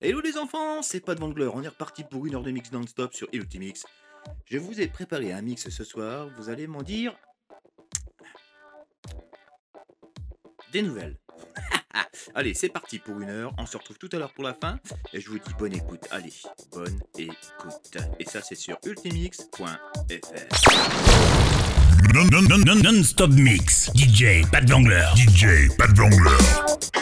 Hello les enfants, c'est de Vangler, on est reparti pour une heure de mix non-stop sur Ultimix. Je vous ai préparé un mix ce soir, vous allez m'en dire... Des nouvelles. allez, c'est parti pour une heure, on se retrouve tout à l'heure pour la fin, et je vous dis bonne écoute, allez, bonne écoute. Et ça c'est sur ultimix.fr. Non, non, non, non, non-stop mix. DJ, de Vangler. DJ, de Vangler.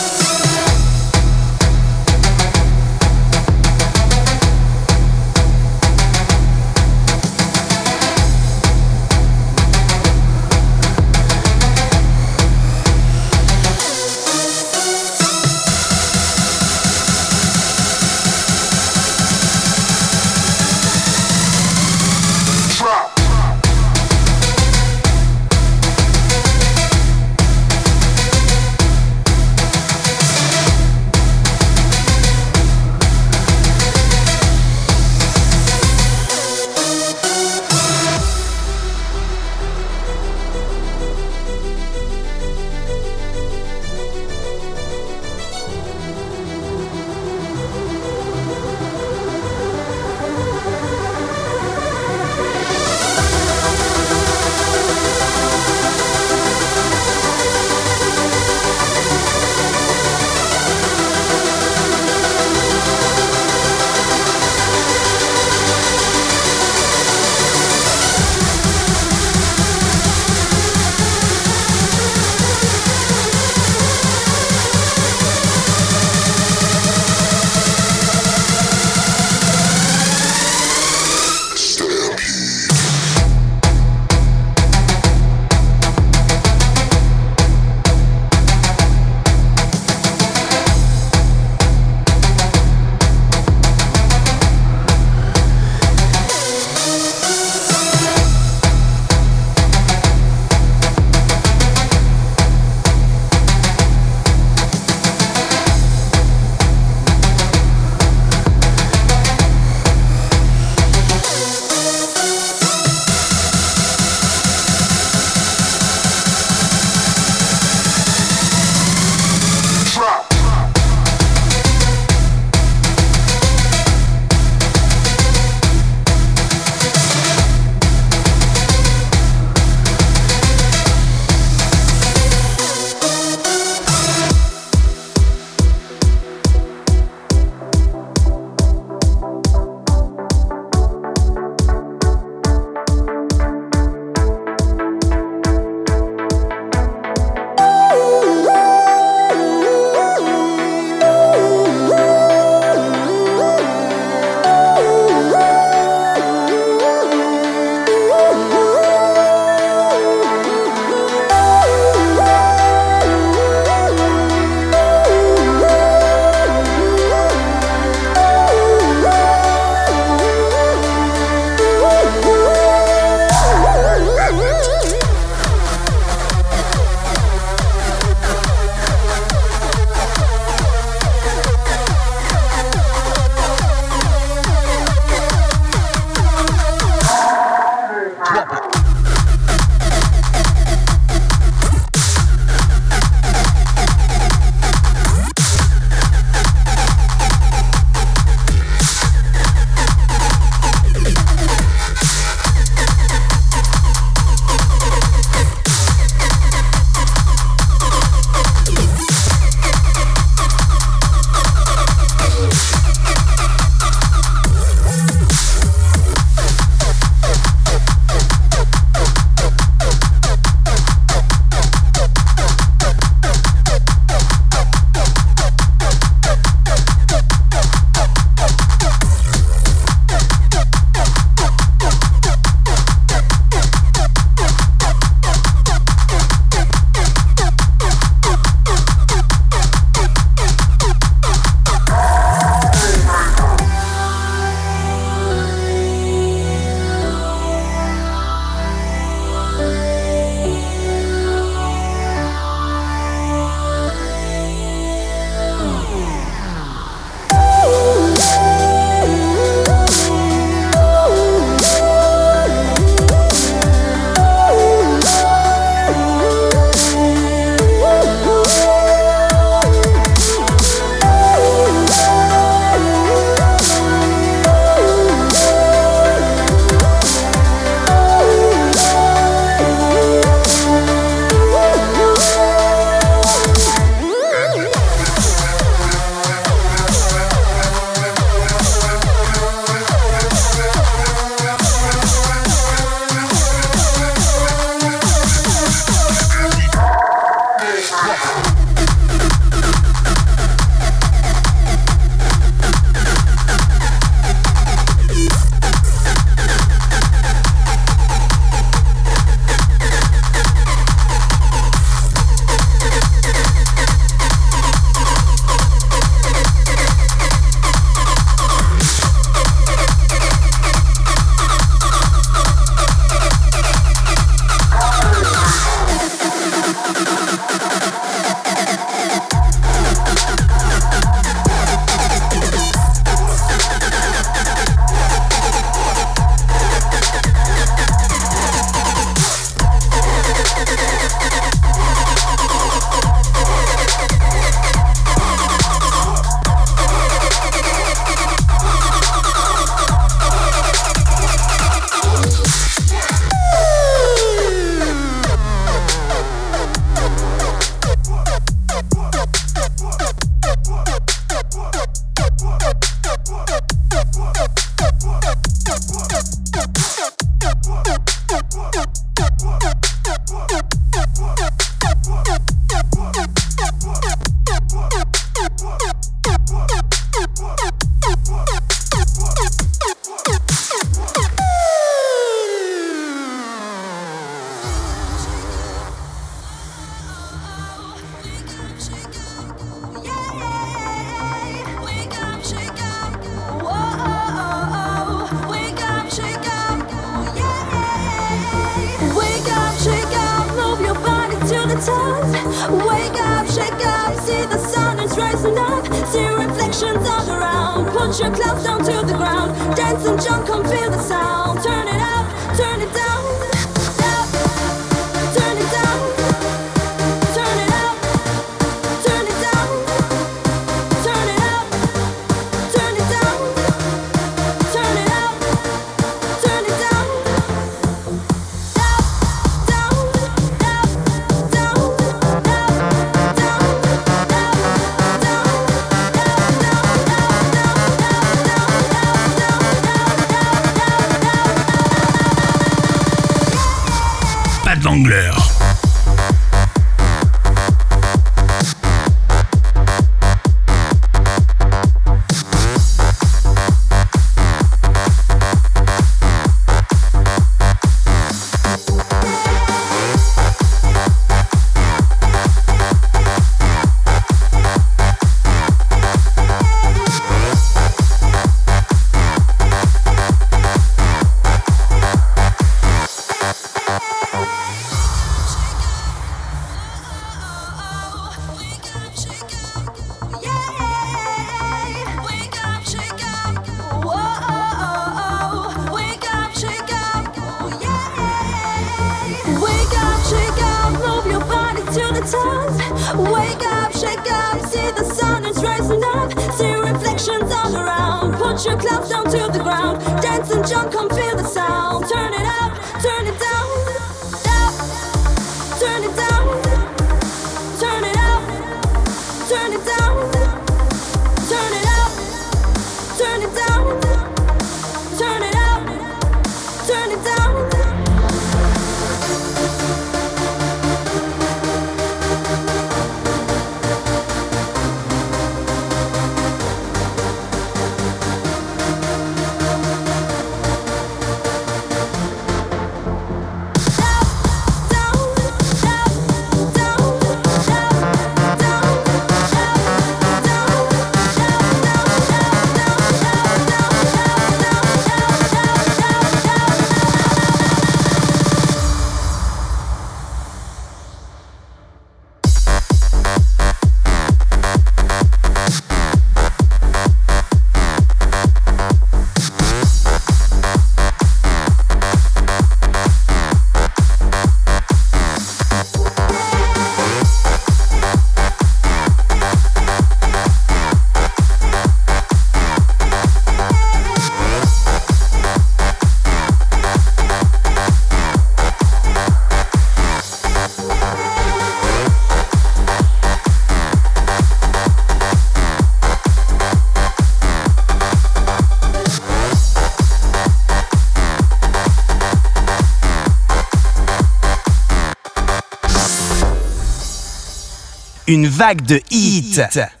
Vague de hits.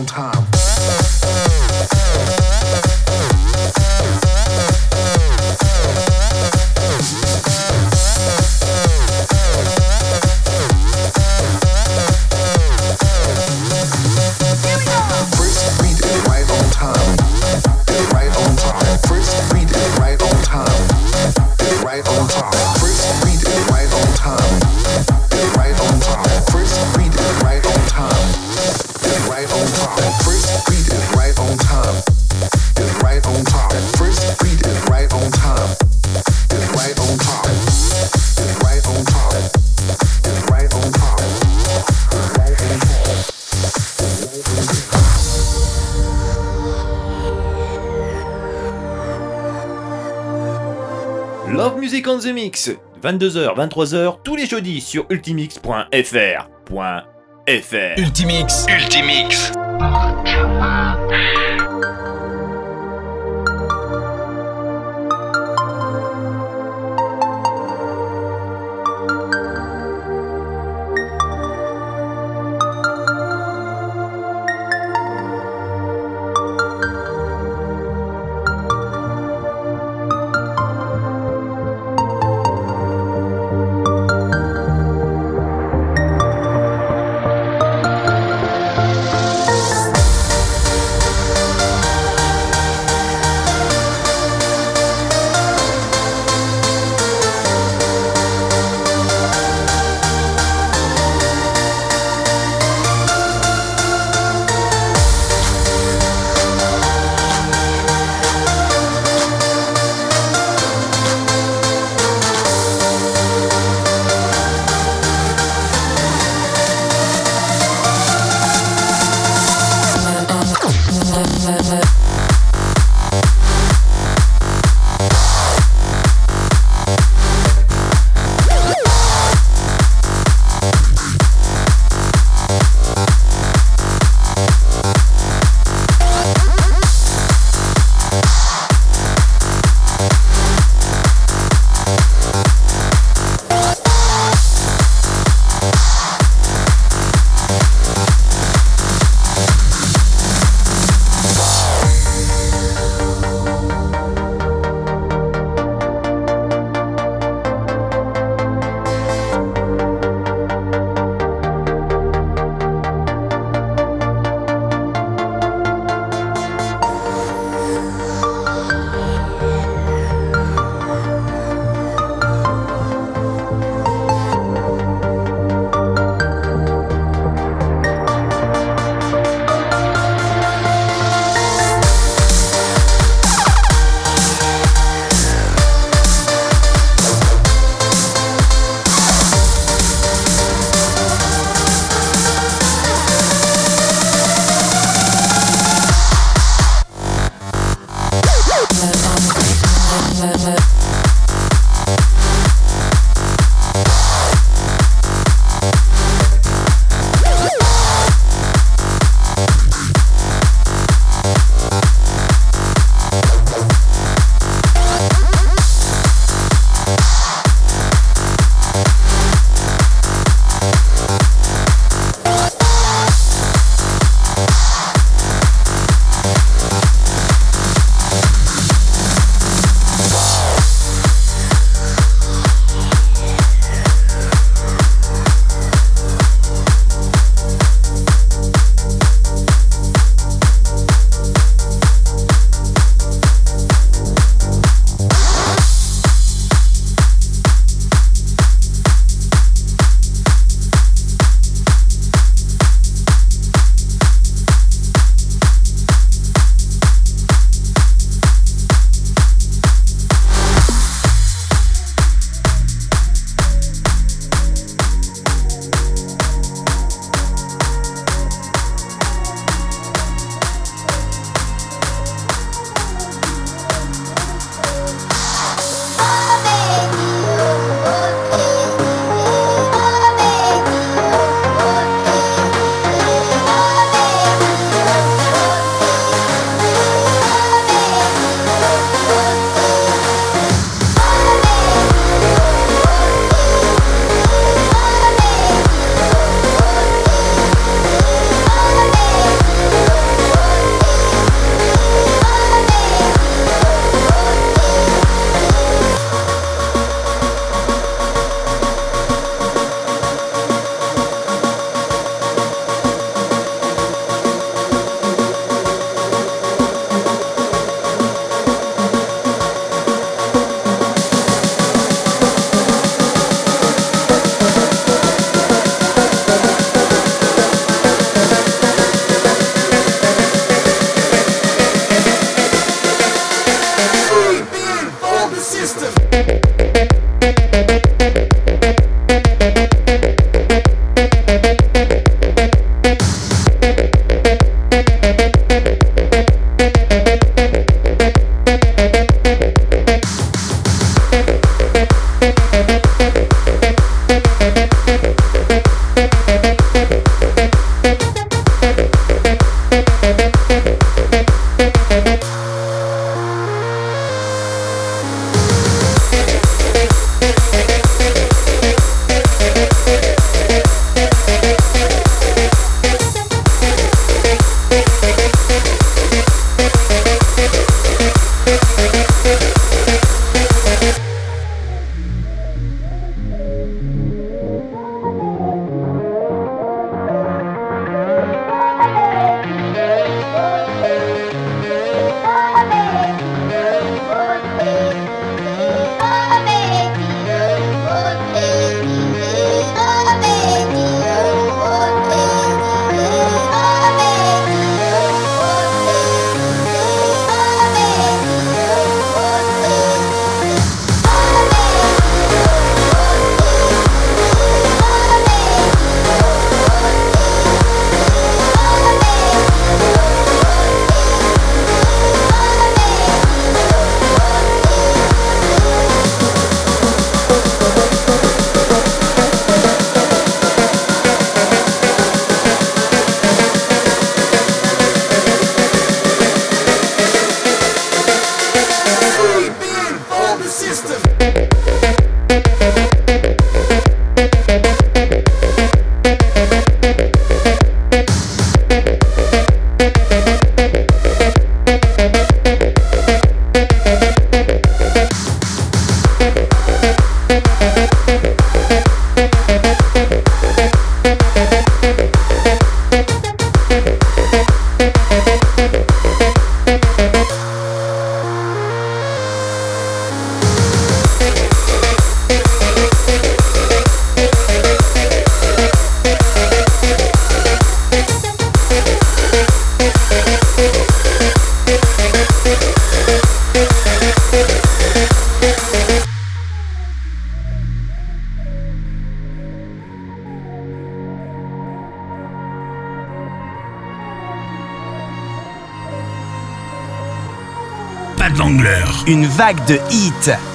long time. on the Mix, 22h, 23h, tous les jeudis sur ultimix.fr.fr. Ultimix. Ultimix. Une vague de hits.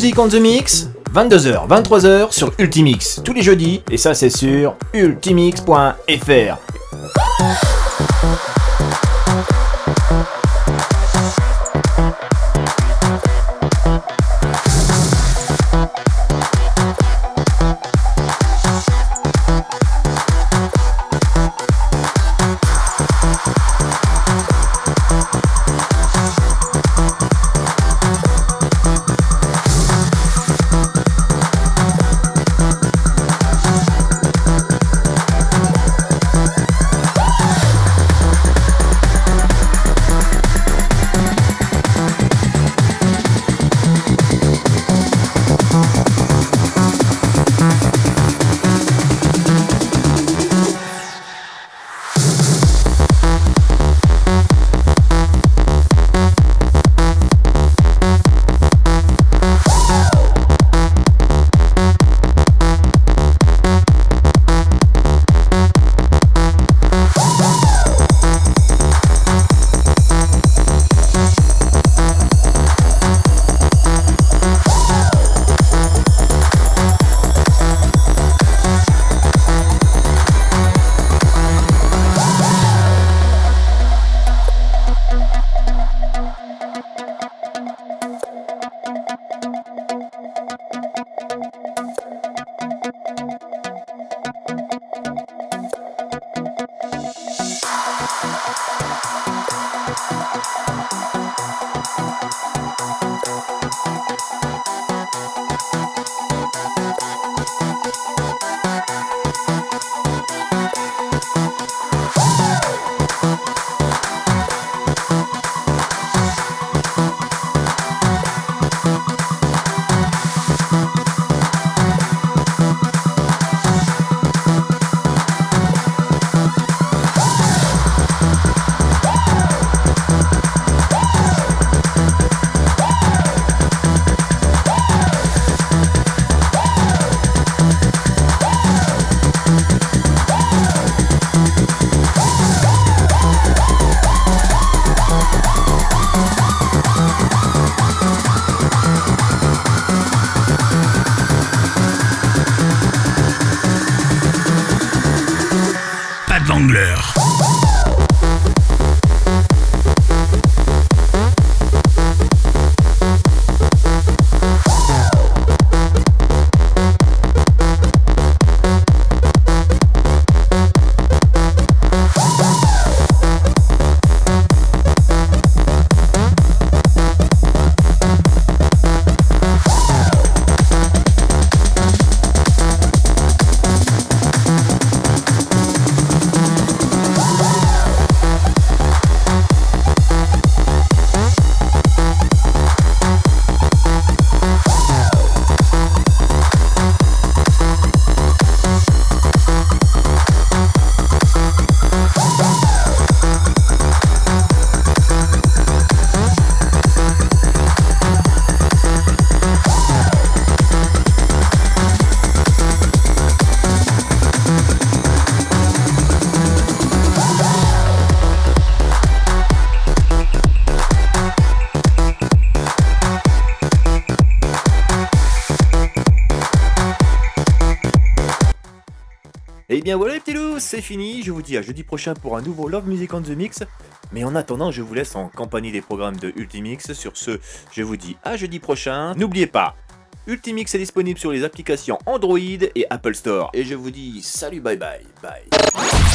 Music on the Mix, 22h, 23h sur Ultimix, tous les jeudis, et ça c'est sur ultimix.fr. Pat c'est fini. Je vous dis à jeudi prochain pour un nouveau Love Music on the Mix. Mais en attendant, je vous laisse en compagnie des programmes de Ultimix. Sur ce, je vous dis à jeudi prochain. N'oubliez pas, Ultimix est disponible sur les applications Android et Apple Store. Et je vous dis salut, bye bye, bye.